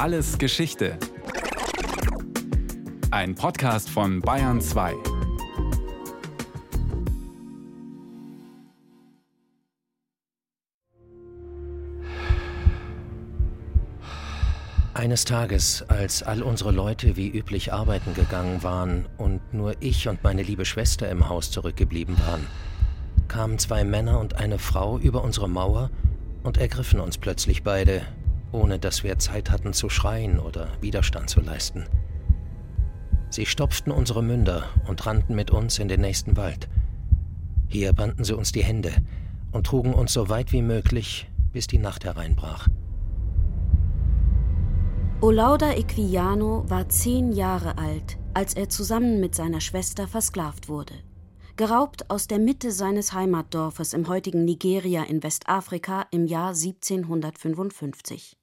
Alles Geschichte. Ein Podcast von Bayern 2. Eines Tages, als all unsere Leute wie üblich arbeiten gegangen waren und nur ich und meine liebe Schwester im Haus zurückgeblieben waren, kamen zwei Männer und eine Frau über unsere Mauer und ergriffen uns plötzlich beide, ohne dass wir Zeit hatten zu schreien oder Widerstand zu leisten. Sie stopften unsere Münder und rannten mit uns in den nächsten Wald. Hier banden sie uns die Hände und trugen uns so weit wie möglich, bis die Nacht hereinbrach. Olauda Equiano war zehn Jahre alt, als er zusammen mit seiner Schwester versklavt wurde. Geraubt aus der Mitte seines Heimatdorfes im heutigen Nigeria in Westafrika im Jahr 1755.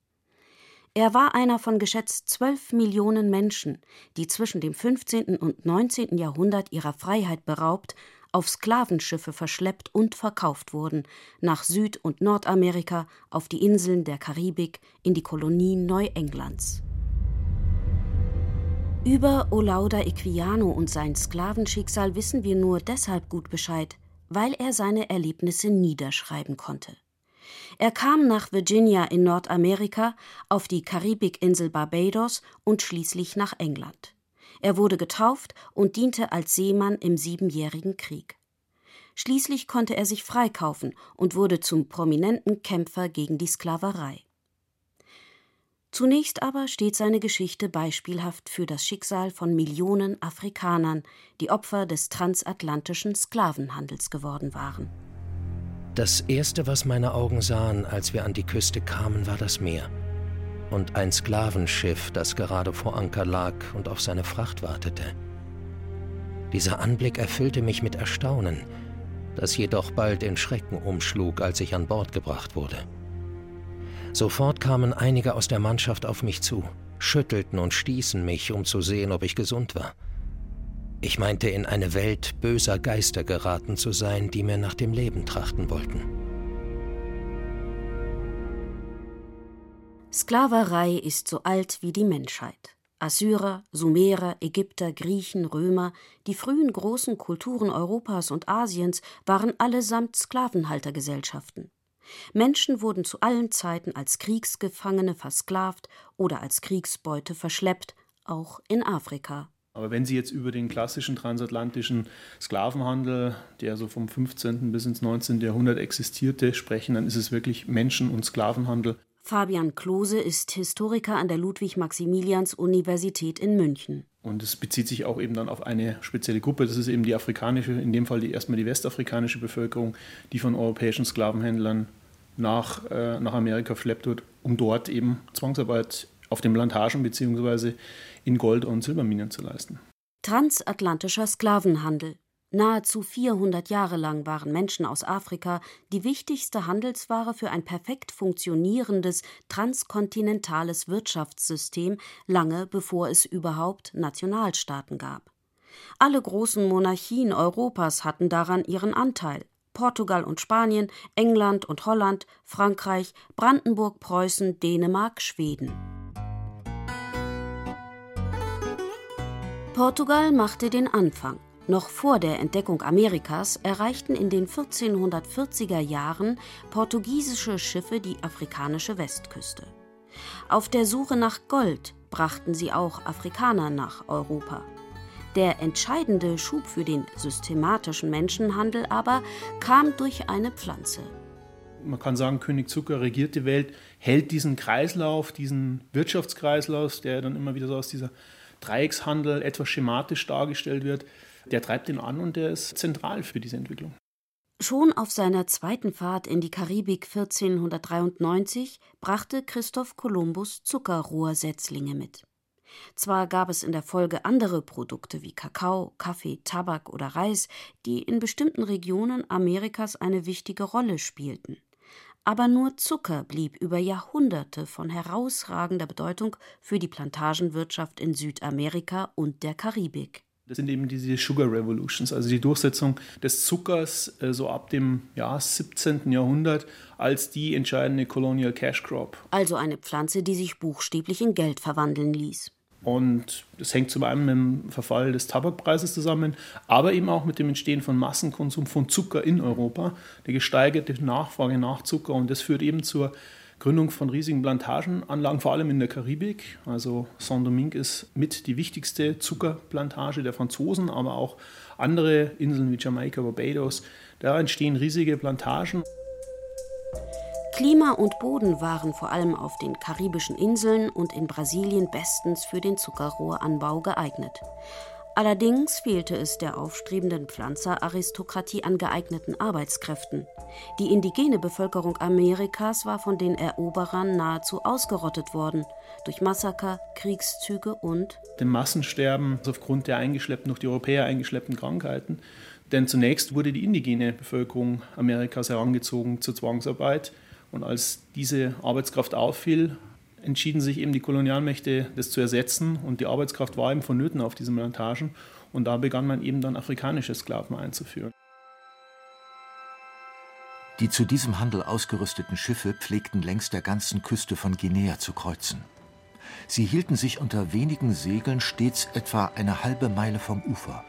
Er war einer von geschätzt zwölf Millionen Menschen, die zwischen dem 15. und 19. Jahrhundert ihrer Freiheit beraubt auf Sklavenschiffe verschleppt und verkauft wurden, nach Süd- und Nordamerika, auf die Inseln der Karibik, in die Kolonien Neuenglands. Über Olauda Equiano und sein Sklavenschicksal wissen wir nur deshalb gut Bescheid, weil er seine Erlebnisse niederschreiben konnte. Er kam nach Virginia in Nordamerika, auf die Karibikinsel Barbados und schließlich nach England. Er wurde getauft und diente als Seemann im Siebenjährigen Krieg. Schließlich konnte er sich freikaufen und wurde zum prominenten Kämpfer gegen die Sklaverei. Zunächst aber steht seine Geschichte beispielhaft für das Schicksal von Millionen Afrikanern, die Opfer des transatlantischen Sklavenhandels geworden waren. Das Erste, was meine Augen sahen, als wir an die Küste kamen, war das Meer und ein Sklavenschiff, das gerade vor Anker lag und auf seine Fracht wartete. Dieser Anblick erfüllte mich mit Erstaunen, das jedoch bald in Schrecken umschlug, als ich an Bord gebracht wurde. Sofort kamen einige aus der Mannschaft auf mich zu, schüttelten und stießen mich, um zu sehen, ob ich gesund war. Ich meinte, in eine Welt böser Geister geraten zu sein, die mir nach dem Leben trachten wollten. Sklaverei ist so alt wie die Menschheit. Assyrer, Sumerer, Ägypter, Griechen, Römer, die frühen großen Kulturen Europas und Asiens waren allesamt Sklavenhaltergesellschaften. Menschen wurden zu allen Zeiten als Kriegsgefangene versklavt oder als Kriegsbeute verschleppt, auch in Afrika. Aber wenn Sie jetzt über den klassischen transatlantischen Sklavenhandel, der so vom 15. bis ins 19. Jahrhundert existierte, sprechen, dann ist es wirklich Menschen- und Sklavenhandel. Fabian Klose ist Historiker an der Ludwig-Maximilians-Universität in München. Und es bezieht sich auch eben dann auf eine spezielle Gruppe. Das ist eben die afrikanische, in dem Fall die, erstmal die westafrikanische Bevölkerung, die von europäischen Sklavenhändlern nach, äh, nach Amerika verschleppt wird, um dort eben Zwangsarbeit auf den Plantagen bzw. in Gold- und Silberminen zu leisten. Transatlantischer Sklavenhandel. Nahezu 400 Jahre lang waren Menschen aus Afrika die wichtigste Handelsware für ein perfekt funktionierendes transkontinentales Wirtschaftssystem, lange bevor es überhaupt Nationalstaaten gab. Alle großen Monarchien Europas hatten daran ihren Anteil. Portugal und Spanien, England und Holland, Frankreich, Brandenburg, Preußen, Dänemark, Schweden. Portugal machte den Anfang. Noch vor der Entdeckung Amerikas erreichten in den 1440er Jahren portugiesische Schiffe die afrikanische Westküste. Auf der Suche nach Gold brachten sie auch Afrikaner nach Europa. Der entscheidende Schub für den systematischen Menschenhandel aber kam durch eine Pflanze. Man kann sagen, König Zucker regiert die Welt, hält diesen Kreislauf, diesen Wirtschaftskreislauf, der dann immer wieder so aus dieser Dreieckshandel etwas schematisch dargestellt wird, der treibt ihn an und der ist zentral für diese Entwicklung. Schon auf seiner zweiten Fahrt in die Karibik 1493 brachte Christoph Kolumbus Zuckerrohrsetzlinge mit. Zwar gab es in der Folge andere Produkte wie Kakao, Kaffee, Tabak oder Reis, die in bestimmten Regionen Amerikas eine wichtige Rolle spielten. Aber nur Zucker blieb über Jahrhunderte von herausragender Bedeutung für die Plantagenwirtschaft in Südamerika und der Karibik. Das sind eben diese Sugar Revolutions, also die Durchsetzung des Zuckers äh, so ab dem ja, 17. Jahrhundert als die entscheidende Colonial Cash Crop. Also eine Pflanze, die sich buchstäblich in Geld verwandeln ließ. Und das hängt zum einen mit dem Verfall des Tabakpreises zusammen, aber eben auch mit dem Entstehen von Massenkonsum von Zucker in Europa, die gesteigerte Nachfrage nach Zucker. Und das führt eben zur Gründung von riesigen Plantagenanlagen, vor allem in der Karibik. Also Saint-Domingue ist mit die wichtigste Zuckerplantage der Franzosen, aber auch andere Inseln wie Jamaika, Barbados. Da entstehen riesige Plantagen. Klima und Boden waren vor allem auf den karibischen Inseln und in Brasilien bestens für den Zuckerrohranbau geeignet. Allerdings fehlte es der aufstrebenden Pflanzeraristokratie an geeigneten Arbeitskräften. Die indigene Bevölkerung Amerikas war von den Eroberern nahezu ausgerottet worden durch Massaker, Kriegszüge und dem Massensterben aufgrund der eingeschleppten, durch die Europäer eingeschleppten Krankheiten. Denn zunächst wurde die indigene Bevölkerung Amerikas herangezogen zur Zwangsarbeit. Und als diese Arbeitskraft auffiel, entschieden sich eben die Kolonialmächte, das zu ersetzen. Und die Arbeitskraft war eben vonnöten auf diesen Plantagen. Und da begann man eben dann afrikanische Sklaven einzuführen. Die zu diesem Handel ausgerüsteten Schiffe pflegten längs der ganzen Küste von Guinea zu kreuzen. Sie hielten sich unter wenigen Segeln stets etwa eine halbe Meile vom Ufer.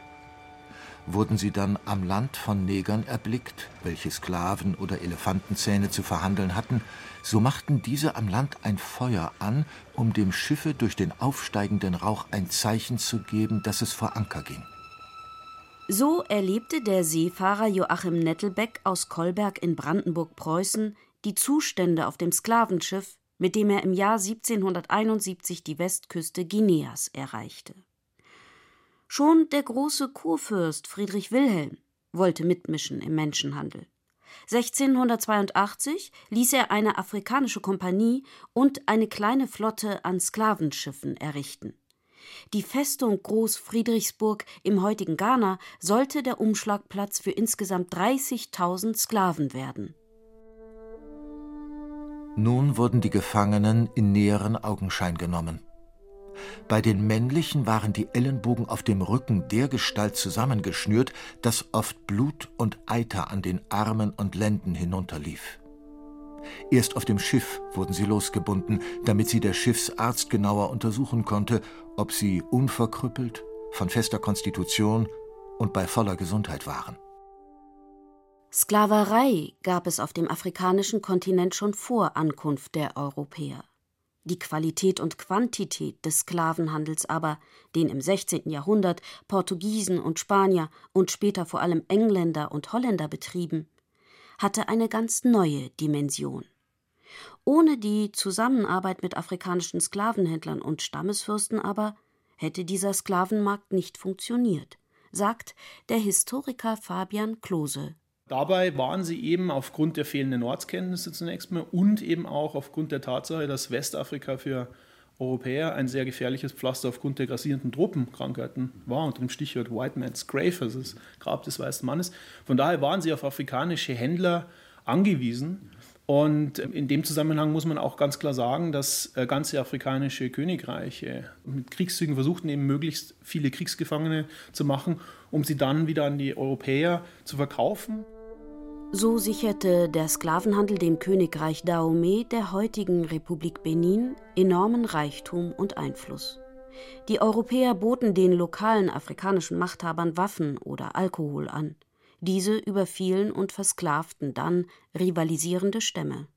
Wurden sie dann am Land von Negern erblickt, welche Sklaven oder Elefantenzähne zu verhandeln hatten, so machten diese am Land ein Feuer an, um dem Schiffe durch den aufsteigenden Rauch ein Zeichen zu geben, dass es vor Anker ging. So erlebte der Seefahrer Joachim Nettelbeck aus Kolberg in Brandenburg-Preußen die Zustände auf dem Sklavenschiff, mit dem er im Jahr 1771 die Westküste Guineas erreichte. Schon der große Kurfürst Friedrich Wilhelm wollte mitmischen im Menschenhandel. 1682 ließ er eine afrikanische Kompanie und eine kleine Flotte an Sklavenschiffen errichten. Die Festung Groß Friedrichsburg im heutigen Ghana sollte der Umschlagplatz für insgesamt 30.000 Sklaven werden. Nun wurden die Gefangenen in näheren Augenschein genommen. Bei den männlichen waren die Ellenbogen auf dem Rücken dergestalt zusammengeschnürt, dass oft Blut und Eiter an den Armen und Lenden hinunterlief. Erst auf dem Schiff wurden sie losgebunden, damit sie der Schiffsarzt genauer untersuchen konnte, ob sie unverkrüppelt, von fester Konstitution und bei voller Gesundheit waren. Sklaverei gab es auf dem afrikanischen Kontinent schon vor Ankunft der Europäer. Die Qualität und Quantität des Sklavenhandels aber, den im 16. Jahrhundert Portugiesen und Spanier und später vor allem Engländer und Holländer betrieben, hatte eine ganz neue Dimension. Ohne die Zusammenarbeit mit afrikanischen Sklavenhändlern und Stammesfürsten aber hätte dieser Sklavenmarkt nicht funktioniert, sagt der Historiker Fabian Klose Dabei waren sie eben aufgrund der fehlenden Ortskenntnisse zunächst mal und eben auch aufgrund der Tatsache, dass Westafrika für Europäer ein sehr gefährliches Pflaster aufgrund der grassierenden Tropenkrankheiten war, unter dem Stichwort White Man's Grave, also das Grab des weißen Mannes. Von daher waren sie auf afrikanische Händler angewiesen. Und in dem Zusammenhang muss man auch ganz klar sagen, dass äh, ganze afrikanische Königreiche mit Kriegszügen versuchten, eben möglichst viele Kriegsgefangene zu machen, um sie dann wieder an die Europäer zu verkaufen. So sicherte der Sklavenhandel dem Königreich Dahomey der heutigen Republik Benin enormen Reichtum und Einfluss. Die Europäer boten den lokalen afrikanischen Machthabern Waffen oder Alkohol an. Diese überfielen und versklavten dann rivalisierende Stämme.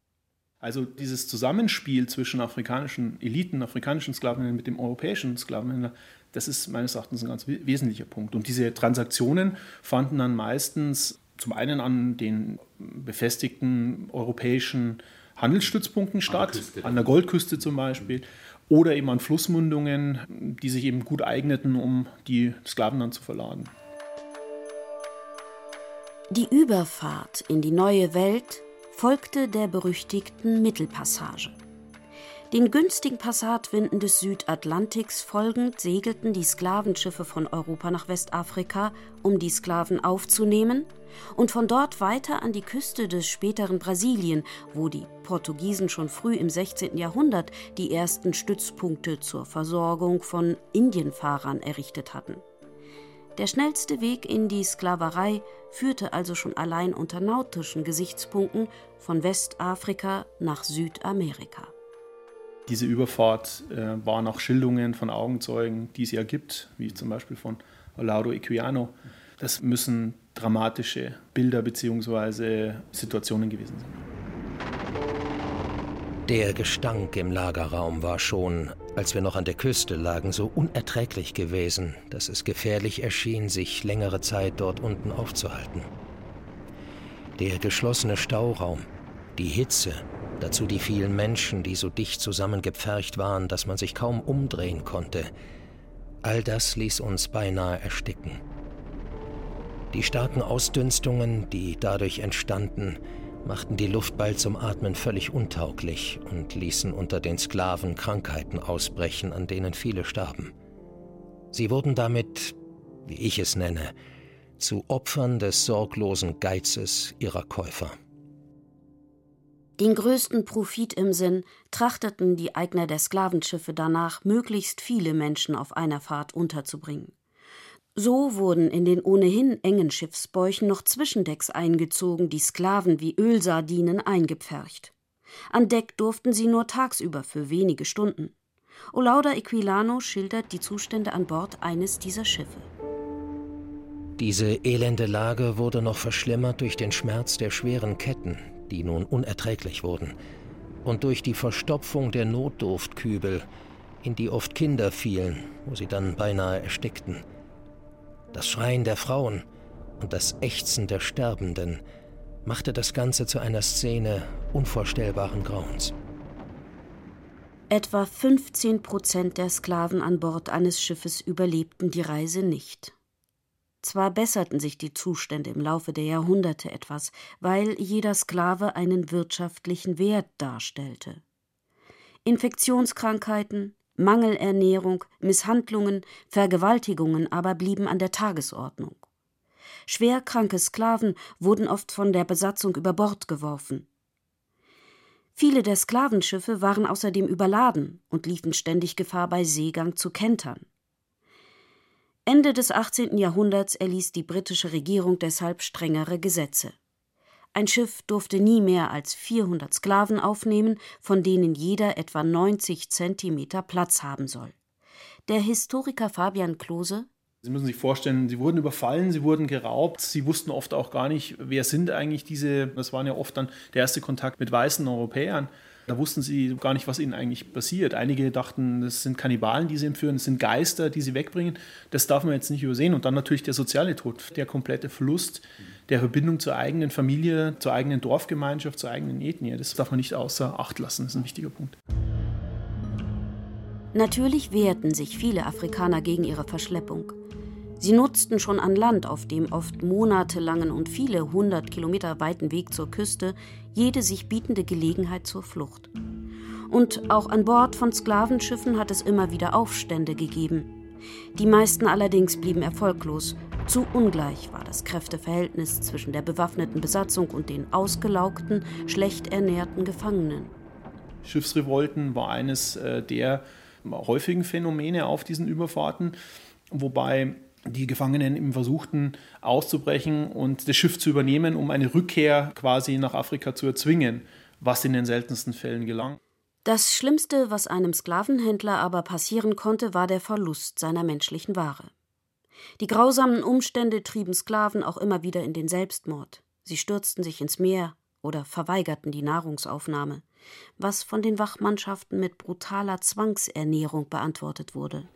Also dieses Zusammenspiel zwischen afrikanischen Eliten, afrikanischen Sklavenhändlern mit dem europäischen Sklavenhändler, das ist meines Erachtens ein ganz wesentlicher Punkt. Und diese Transaktionen fanden dann meistens zum einen an den befestigten europäischen Handelsstützpunkten statt, an, an der Goldküste zum Beispiel, oder eben an Flussmündungen, die sich eben gut eigneten, um die Sklaven dann zu verladen. Die Überfahrt in die neue Welt folgte der berüchtigten Mittelpassage. Den günstigen Passatwinden des Südatlantiks folgend segelten die Sklavenschiffe von Europa nach Westafrika, um die Sklaven aufzunehmen, und von dort weiter an die Küste des späteren Brasilien, wo die Portugiesen schon früh im 16. Jahrhundert die ersten Stützpunkte zur Versorgung von Indienfahrern errichtet hatten. Der schnellste Weg in die Sklaverei führte also schon allein unter nautischen Gesichtspunkten von Westafrika nach Südamerika. Diese Überfahrt äh, war nach Schilderungen von Augenzeugen, die es ja gibt, wie zum Beispiel von Lauro Equiano. Das müssen dramatische Bilder bzw. Situationen gewesen sein. Der Gestank im Lagerraum war schon, als wir noch an der Küste lagen, so unerträglich gewesen, dass es gefährlich erschien, sich längere Zeit dort unten aufzuhalten. Der geschlossene Stauraum, die Hitze, dazu die vielen Menschen, die so dicht zusammengepfercht waren, dass man sich kaum umdrehen konnte, all das ließ uns beinahe ersticken. Die starken Ausdünstungen, die dadurch entstanden, machten die Luft bald zum Atmen völlig untauglich und ließen unter den Sklaven Krankheiten ausbrechen, an denen viele starben. Sie wurden damit, wie ich es nenne, zu Opfern des sorglosen Geizes ihrer Käufer. Den größten Profit im Sinn trachteten die Eigner der Sklavenschiffe danach, möglichst viele Menschen auf einer Fahrt unterzubringen. So wurden in den ohnehin engen Schiffsbäuchen noch Zwischendecks eingezogen, die Sklaven wie Ölsardinen eingepfercht. An Deck durften sie nur tagsüber für wenige Stunden. Olauda Equilano schildert die Zustände an Bord eines dieser Schiffe. Diese elende Lage wurde noch verschlimmert durch den Schmerz der schweren Ketten, die nun unerträglich wurden, und durch die Verstopfung der Notdurftkübel, in die oft Kinder fielen, wo sie dann beinahe erstickten. Das Schreien der Frauen und das Ächzen der Sterbenden machte das Ganze zu einer Szene unvorstellbaren Grauens. Etwa 15 Prozent der Sklaven an Bord eines Schiffes überlebten die Reise nicht. Zwar besserten sich die Zustände im Laufe der Jahrhunderte etwas, weil jeder Sklave einen wirtschaftlichen Wert darstellte. Infektionskrankheiten, Mangelernährung, Misshandlungen, Vergewaltigungen aber blieben an der Tagesordnung. Schwerkranke Sklaven wurden oft von der Besatzung über Bord geworfen. Viele der Sklavenschiffe waren außerdem überladen und liefen ständig Gefahr, bei Seegang zu kentern. Ende des 18. Jahrhunderts erließ die britische Regierung deshalb strengere Gesetze. Ein Schiff durfte nie mehr als 400 Sklaven aufnehmen, von denen jeder etwa 90 Zentimeter Platz haben soll. Der Historiker Fabian Klose Sie müssen sich vorstellen, sie wurden überfallen, sie wurden geraubt, sie wussten oft auch gar nicht, wer sind eigentlich diese, das waren ja oft dann der erste Kontakt mit weißen Europäern. Da wussten sie gar nicht, was ihnen eigentlich passiert. Einige dachten, das sind Kannibalen, die sie entführen, das sind Geister, die sie wegbringen. Das darf man jetzt nicht übersehen. Und dann natürlich der soziale Tod, der komplette Verlust der Verbindung zur eigenen Familie, zur eigenen Dorfgemeinschaft, zur eigenen Ethnie. Das darf man nicht außer Acht lassen. Das ist ein wichtiger Punkt. Natürlich wehrten sich viele Afrikaner gegen ihre Verschleppung. Sie nutzten schon an Land auf dem oft monatelangen und viele hundert Kilometer weiten Weg zur Küste jede sich bietende Gelegenheit zur Flucht. Und auch an Bord von Sklavenschiffen hat es immer wieder Aufstände gegeben. Die meisten allerdings blieben erfolglos. Zu ungleich war das Kräfteverhältnis zwischen der bewaffneten Besatzung und den ausgelaugten, schlecht ernährten Gefangenen. Schiffsrevolten war eines äh, der häufigen Phänomene auf diesen Überfahrten, wobei die Gefangenen eben versuchten auszubrechen und das Schiff zu übernehmen, um eine Rückkehr quasi nach Afrika zu erzwingen, was in den seltensten Fällen gelang. Das Schlimmste, was einem Sklavenhändler aber passieren konnte, war der Verlust seiner menschlichen Ware. Die grausamen Umstände trieben Sklaven auch immer wieder in den Selbstmord. Sie stürzten sich ins Meer oder verweigerten die Nahrungsaufnahme, was von den Wachmannschaften mit brutaler Zwangsernährung beantwortet wurde.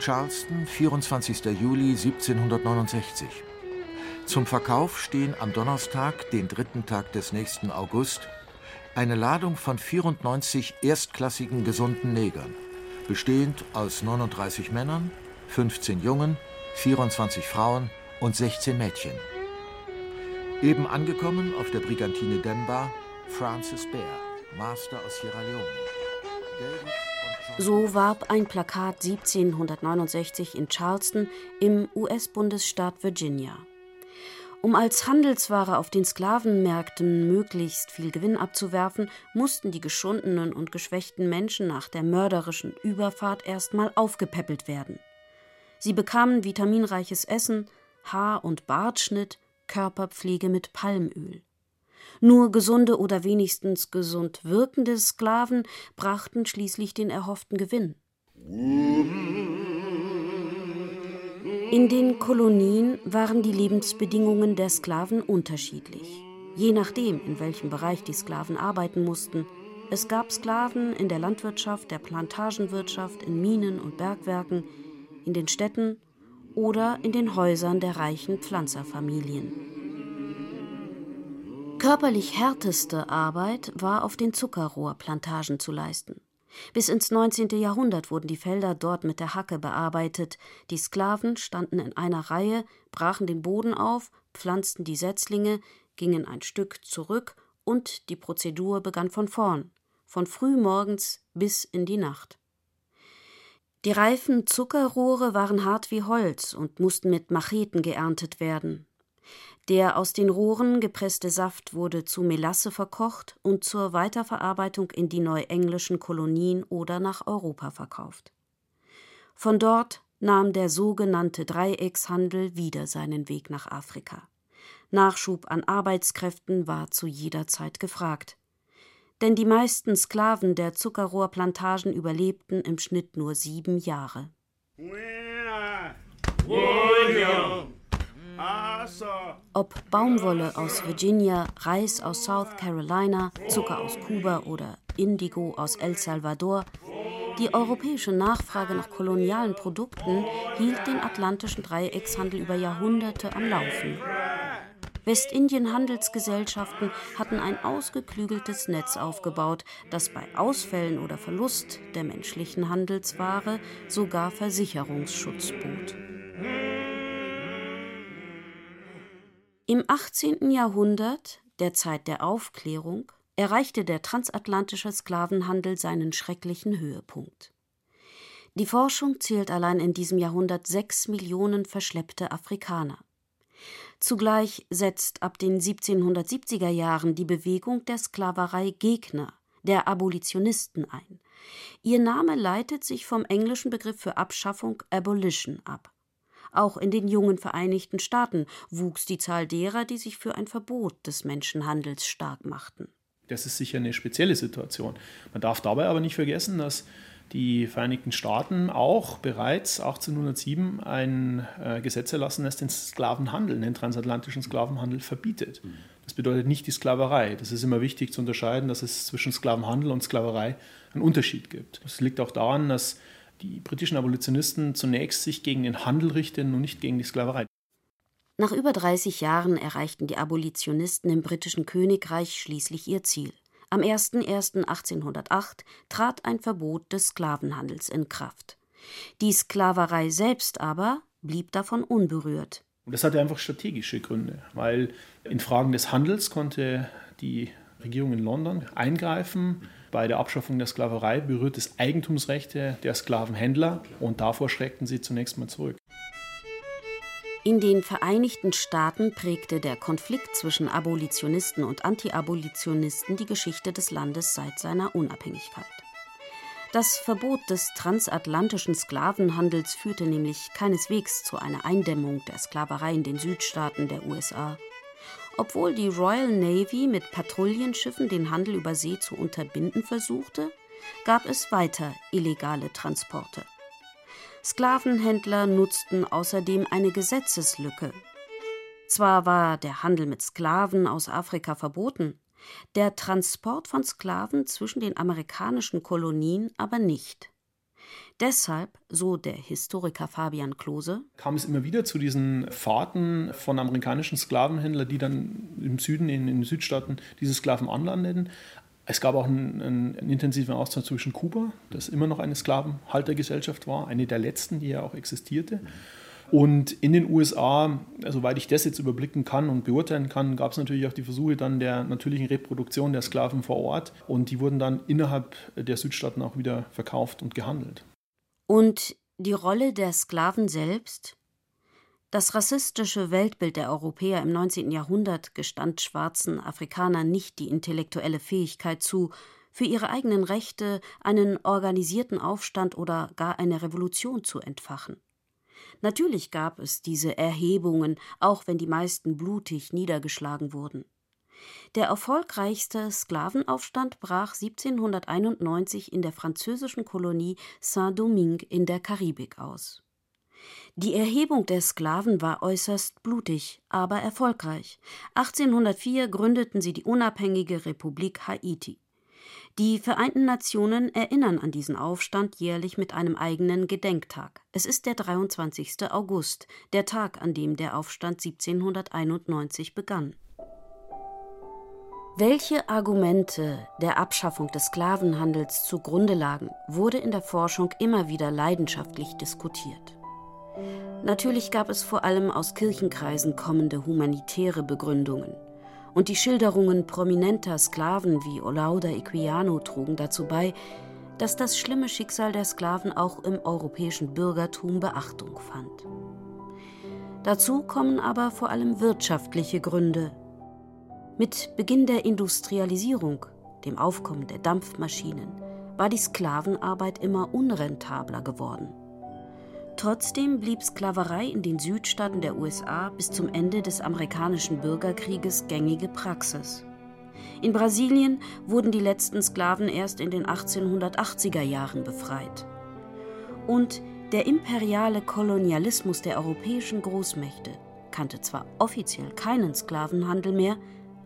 Charleston, 24. Juli 1769. Zum Verkauf stehen am Donnerstag, den dritten Tag des nächsten August, eine Ladung von 94 erstklassigen gesunden Negern, bestehend aus 39 Männern, 15 Jungen, 24 Frauen und 16 Mädchen. Eben angekommen auf der Brigantine Demba, Francis Bear, Master aus Sierra Leone. So warb ein Plakat 1769 in Charleston im US-Bundesstaat Virginia. Um als Handelsware auf den Sklavenmärkten möglichst viel Gewinn abzuwerfen, mussten die geschundenen und geschwächten Menschen nach der mörderischen Überfahrt erstmal aufgepäppelt werden. Sie bekamen vitaminreiches Essen, Haar- und Bartschnitt, Körperpflege mit Palmöl. Nur gesunde oder wenigstens gesund wirkende Sklaven brachten schließlich den erhofften Gewinn. In den Kolonien waren die Lebensbedingungen der Sklaven unterschiedlich, je nachdem, in welchem Bereich die Sklaven arbeiten mussten. Es gab Sklaven in der Landwirtschaft, der Plantagenwirtschaft, in Minen und Bergwerken, in den Städten oder in den Häusern der reichen Pflanzerfamilien. Körperlich härteste Arbeit war auf den Zuckerrohrplantagen zu leisten. Bis ins 19. Jahrhundert wurden die Felder dort mit der Hacke bearbeitet. Die Sklaven standen in einer Reihe, brachen den Boden auf, pflanzten die Setzlinge, gingen ein Stück zurück und die Prozedur begann von vorn, von frühmorgens bis in die Nacht. Die reifen Zuckerrohre waren hart wie Holz und mussten mit Macheten geerntet werden. Der aus den Rohren gepresste Saft wurde zu Melasse verkocht und zur Weiterverarbeitung in die neuenglischen Kolonien oder nach Europa verkauft. Von dort nahm der sogenannte Dreieckshandel wieder seinen Weg nach Afrika. Nachschub an Arbeitskräften war zu jeder Zeit gefragt denn die meisten Sklaven der Zuckerrohrplantagen überlebten im Schnitt nur sieben Jahre. Ob Baumwolle aus Virginia, Reis aus South Carolina, Zucker aus Kuba oder Indigo aus El Salvador, die europäische Nachfrage nach kolonialen Produkten hielt den atlantischen Dreieckshandel über Jahrhunderte am Laufen. Westindien-Handelsgesellschaften hatten ein ausgeklügeltes Netz aufgebaut, das bei Ausfällen oder Verlust der menschlichen Handelsware sogar Versicherungsschutz bot. Im 18. Jahrhundert, der Zeit der Aufklärung, erreichte der transatlantische Sklavenhandel seinen schrecklichen Höhepunkt. Die Forschung zählt allein in diesem Jahrhundert sechs Millionen verschleppte Afrikaner. Zugleich setzt ab den 1770er Jahren die Bewegung der Sklaverei Gegner, der Abolitionisten ein. Ihr Name leitet sich vom englischen Begriff für Abschaffung Abolition ab. Auch in den jungen Vereinigten Staaten wuchs die Zahl derer, die sich für ein Verbot des Menschenhandels stark machten. Das ist sicher eine spezielle Situation. Man darf dabei aber nicht vergessen, dass die Vereinigten Staaten auch bereits 1807 ein äh, Gesetz erlassen, das den Sklavenhandel, den transatlantischen Sklavenhandel verbietet. Das bedeutet nicht die Sklaverei. Das ist immer wichtig zu unterscheiden, dass es zwischen Sklavenhandel und Sklaverei einen Unterschied gibt. Das liegt auch daran, dass die britischen Abolitionisten zunächst sich gegen den Handel richten und nicht gegen die Sklaverei. Nach über 30 Jahren erreichten die Abolitionisten im britischen Königreich schließlich ihr Ziel. Am 01.01.1808 trat ein Verbot des Sklavenhandels in Kraft. Die Sklaverei selbst aber blieb davon unberührt. Und das hatte einfach strategische Gründe, weil in Fragen des Handels konnte die Regierung in London eingreifen. Bei der Abschaffung der Sklaverei berührt es Eigentumsrechte der Sklavenhändler und davor schreckten sie zunächst mal zurück. In den Vereinigten Staaten prägte der Konflikt zwischen Abolitionisten und Anti-Abolitionisten die Geschichte des Landes seit seiner Unabhängigkeit. Das Verbot des transatlantischen Sklavenhandels führte nämlich keineswegs zu einer Eindämmung der Sklaverei in den Südstaaten der USA. Obwohl die Royal Navy mit Patrouillenschiffen den Handel über See zu unterbinden versuchte, gab es weiter illegale Transporte. Sklavenhändler nutzten außerdem eine Gesetzeslücke. Zwar war der Handel mit Sklaven aus Afrika verboten, der Transport von Sklaven zwischen den amerikanischen Kolonien aber nicht. Deshalb, so der Historiker Fabian Klose, kam es immer wieder zu diesen Fahrten von amerikanischen Sklavenhändlern, die dann im Süden, in den Südstaaten, diese Sklaven anlandeten. Es gab auch einen, einen, intensiven Austausch zwischen Kuba, das immer noch eine Sklavenhaltergesellschaft war, eine der letzten, die ja auch existierte. Und in den USA, soweit ich das jetzt überblicken kann und beurteilen kann, gab es natürlich auch die Versuche dann der natürlichen Reproduktion der Sklaven vor Ort. Und die wurden dann innerhalb der Südstaaten auch wieder verkauft und gehandelt. Und die Rolle der Sklaven selbst? Das rassistische Weltbild der Europäer im 19. Jahrhundert gestand schwarzen Afrikanern nicht die intellektuelle Fähigkeit zu, für ihre eigenen Rechte einen organisierten Aufstand oder gar eine Revolution zu entfachen. Natürlich gab es diese Erhebungen, auch wenn die meisten blutig niedergeschlagen wurden. Der erfolgreichste Sklavenaufstand brach 1791 in der französischen Kolonie Saint-Domingue in der Karibik aus. Die Erhebung der Sklaven war äußerst blutig, aber erfolgreich. 1804 gründeten sie die unabhängige Republik Haiti. Die Vereinten Nationen erinnern an diesen Aufstand jährlich mit einem eigenen Gedenktag. Es ist der 23. August, der Tag, an dem der Aufstand 1791 begann. Welche Argumente der Abschaffung des Sklavenhandels zugrunde lagen, wurde in der Forschung immer wieder leidenschaftlich diskutiert. Natürlich gab es vor allem aus Kirchenkreisen kommende humanitäre Begründungen. Und die Schilderungen prominenter Sklaven wie Olauda Equiano trugen dazu bei, dass das schlimme Schicksal der Sklaven auch im europäischen Bürgertum Beachtung fand. Dazu kommen aber vor allem wirtschaftliche Gründe. Mit Beginn der Industrialisierung, dem Aufkommen der Dampfmaschinen, war die Sklavenarbeit immer unrentabler geworden. Trotzdem blieb Sklaverei in den Südstaaten der USA bis zum Ende des amerikanischen Bürgerkrieges gängige Praxis. In Brasilien wurden die letzten Sklaven erst in den 1880er Jahren befreit. Und der imperiale Kolonialismus der europäischen Großmächte kannte zwar offiziell keinen Sklavenhandel mehr,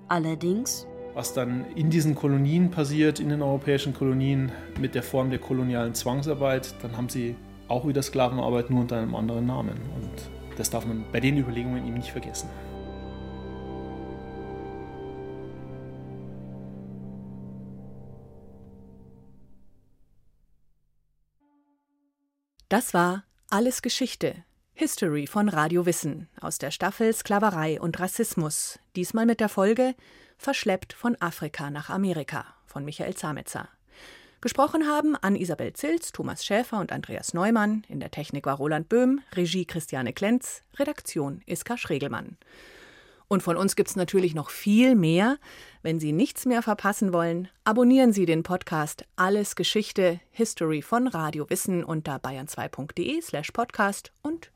allerdings was dann in diesen Kolonien passiert, in den europäischen Kolonien mit der Form der kolonialen Zwangsarbeit, dann haben sie auch wieder Sklavenarbeit, nur unter einem anderen Namen. Und das darf man bei den Überlegungen eben nicht vergessen. Das war Alles Geschichte. History von Radio Wissen aus der Staffel Sklaverei und Rassismus. Diesmal mit der Folge Verschleppt von Afrika nach Amerika von Michael Zametzer. Gesprochen haben an Isabel Zilz, Thomas Schäfer und Andreas Neumann. In der Technik war Roland Böhm, Regie Christiane Klenz, Redaktion Iska Schregelmann. Und von uns gibt es natürlich noch viel mehr. Wenn Sie nichts mehr verpassen wollen, abonnieren Sie den Podcast Alles Geschichte, History von Radio Wissen unter bayern2.de slash podcast und